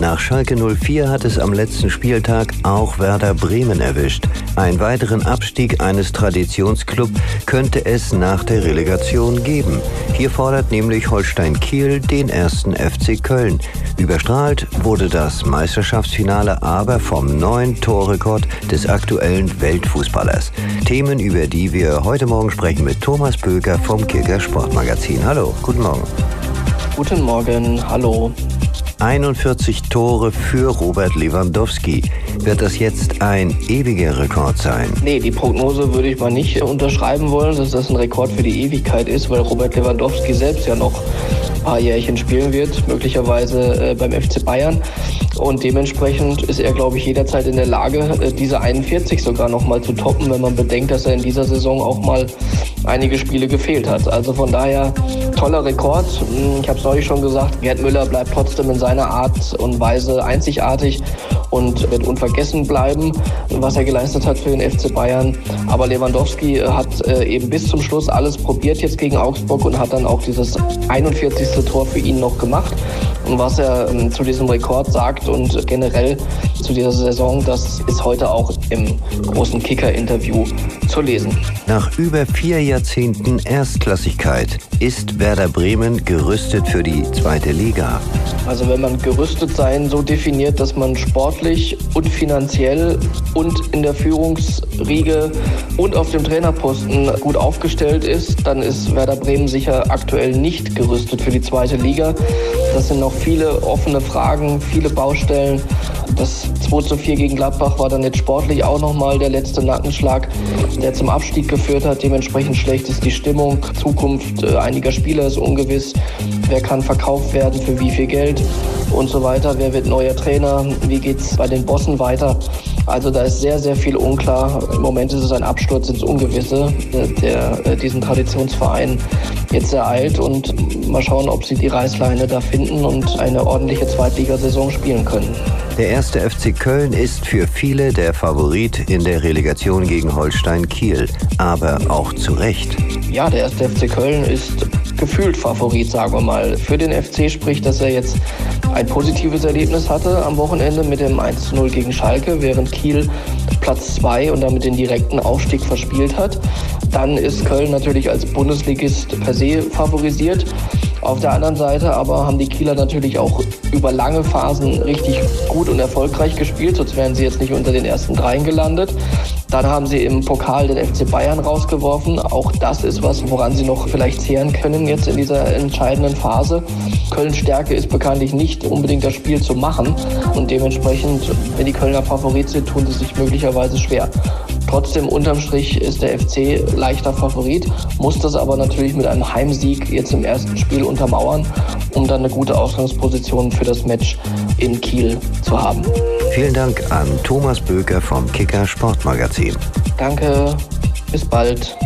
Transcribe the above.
Nach Schalke 04 hat es am letzten Spieltag auch Werder Bremen erwischt. Einen weiteren Abstieg eines Traditionsclubs könnte es nach der Relegation geben. Hier fordert nämlich Holstein Kiel den ersten FC Köln. Überstrahlt wurde das Meisterschaftsfinale aber vom neuen Torrekord des aktuellen Weltfußballers. Themen, über die wir heute Morgen sprechen mit Thomas Böker vom Kicker Sportmagazin. Hallo, guten Morgen. Guten Morgen, hallo. 41 Tore für Robert Lewandowski. Wird das jetzt ein ewiger Rekord sein? Nee, die Prognose würde ich mal nicht unterschreiben wollen, dass das ein Rekord für die Ewigkeit ist, weil Robert Lewandowski selbst ja noch ein paar Jährchen spielen wird, möglicherweise äh, beim FC Bayern. Und dementsprechend ist er, glaube ich, jederzeit in der Lage, äh, diese 41 sogar noch mal zu toppen, wenn man bedenkt, dass er in dieser Saison auch mal einige Spiele gefehlt hat. Also von daher toller Rekord. Ich habe es neulich schon gesagt, Gerd Müller bleibt trotzdem in seiner Art und Weise einzigartig und wird unvergessen bleiben, was er geleistet hat für den FC Bayern. Aber Lewandowski hat äh, eben bis zum Schluss alles probiert jetzt gegen Augsburg und hat dann auch dieses 41. Tor für ihn noch gemacht. Und was er ähm, zu diesem Rekord sagt und generell zu dieser Saison, das ist heute auch im großen Kicker-Interview zu lesen. Nach über vier Jahrzehnten Erstklassigkeit ist Werder Bremen gerüstet für die zweite Liga. Also wenn man gerüstet sein so definiert, dass man sportlich und finanziell und in der Führungsriege und auf dem Trainerposten gut aufgestellt ist, dann ist Werder Bremen sicher aktuell nicht gerüstet für die zweite Liga. Das sind noch viele offene Fragen, viele Baustellen. Das 2 zu 4 gegen Gladbach war dann jetzt sportlich auch nochmal der letzte Nackenschlag, der zum Abstieg geführt hat. Dementsprechend schlecht ist die Stimmung. Zukunft äh, einiger Spieler ist ungewiss. Wer kann verkauft werden, für wie viel Geld und so weiter. Wer wird neuer Trainer? Wie geht es bei den Bossen weiter? Also da ist sehr, sehr viel unklar. Im Moment ist es ein Absturz ins Ungewisse, der, der äh, diesen Traditionsverein jetzt ereilt. Und mal schauen, ob sie die Reißleine da finden und eine ordentliche Zweitligasaison spielen können. Der erste FC Köln ist für viele der Favorit in der Relegation gegen Holstein Kiel, aber auch zu Recht. Ja, der erste FC Köln ist gefühlt Favorit, sagen wir mal. Für den FC spricht, dass er jetzt ein positives Erlebnis hatte am Wochenende mit dem 1-0 gegen Schalke, während Kiel Platz 2 und damit den direkten Aufstieg verspielt hat. Dann ist Köln natürlich als Bundesligist per se favorisiert. Auf der anderen Seite aber haben die Kieler natürlich auch über lange Phasen richtig gut und erfolgreich gespielt, sonst wären sie jetzt nicht unter den ersten dreien gelandet. Dann haben sie im Pokal den FC Bayern rausgeworfen. Auch das ist was, woran sie noch vielleicht zehren können jetzt in dieser entscheidenden Phase. Kölns Stärke ist bekanntlich nicht unbedingt das Spiel zu machen und dementsprechend, wenn die Kölner Favorit sind, tun sie sich möglicherweise schwer. Trotzdem unterm Strich ist der FC leichter Favorit, muss das aber natürlich mit einem Heimsieg jetzt im ersten Spiel untermauern, um dann eine gute Ausgangsposition für das Match in Kiel zu haben. Vielen Dank an Thomas Böker vom Kicker Sportmagazin. Danke, bis bald.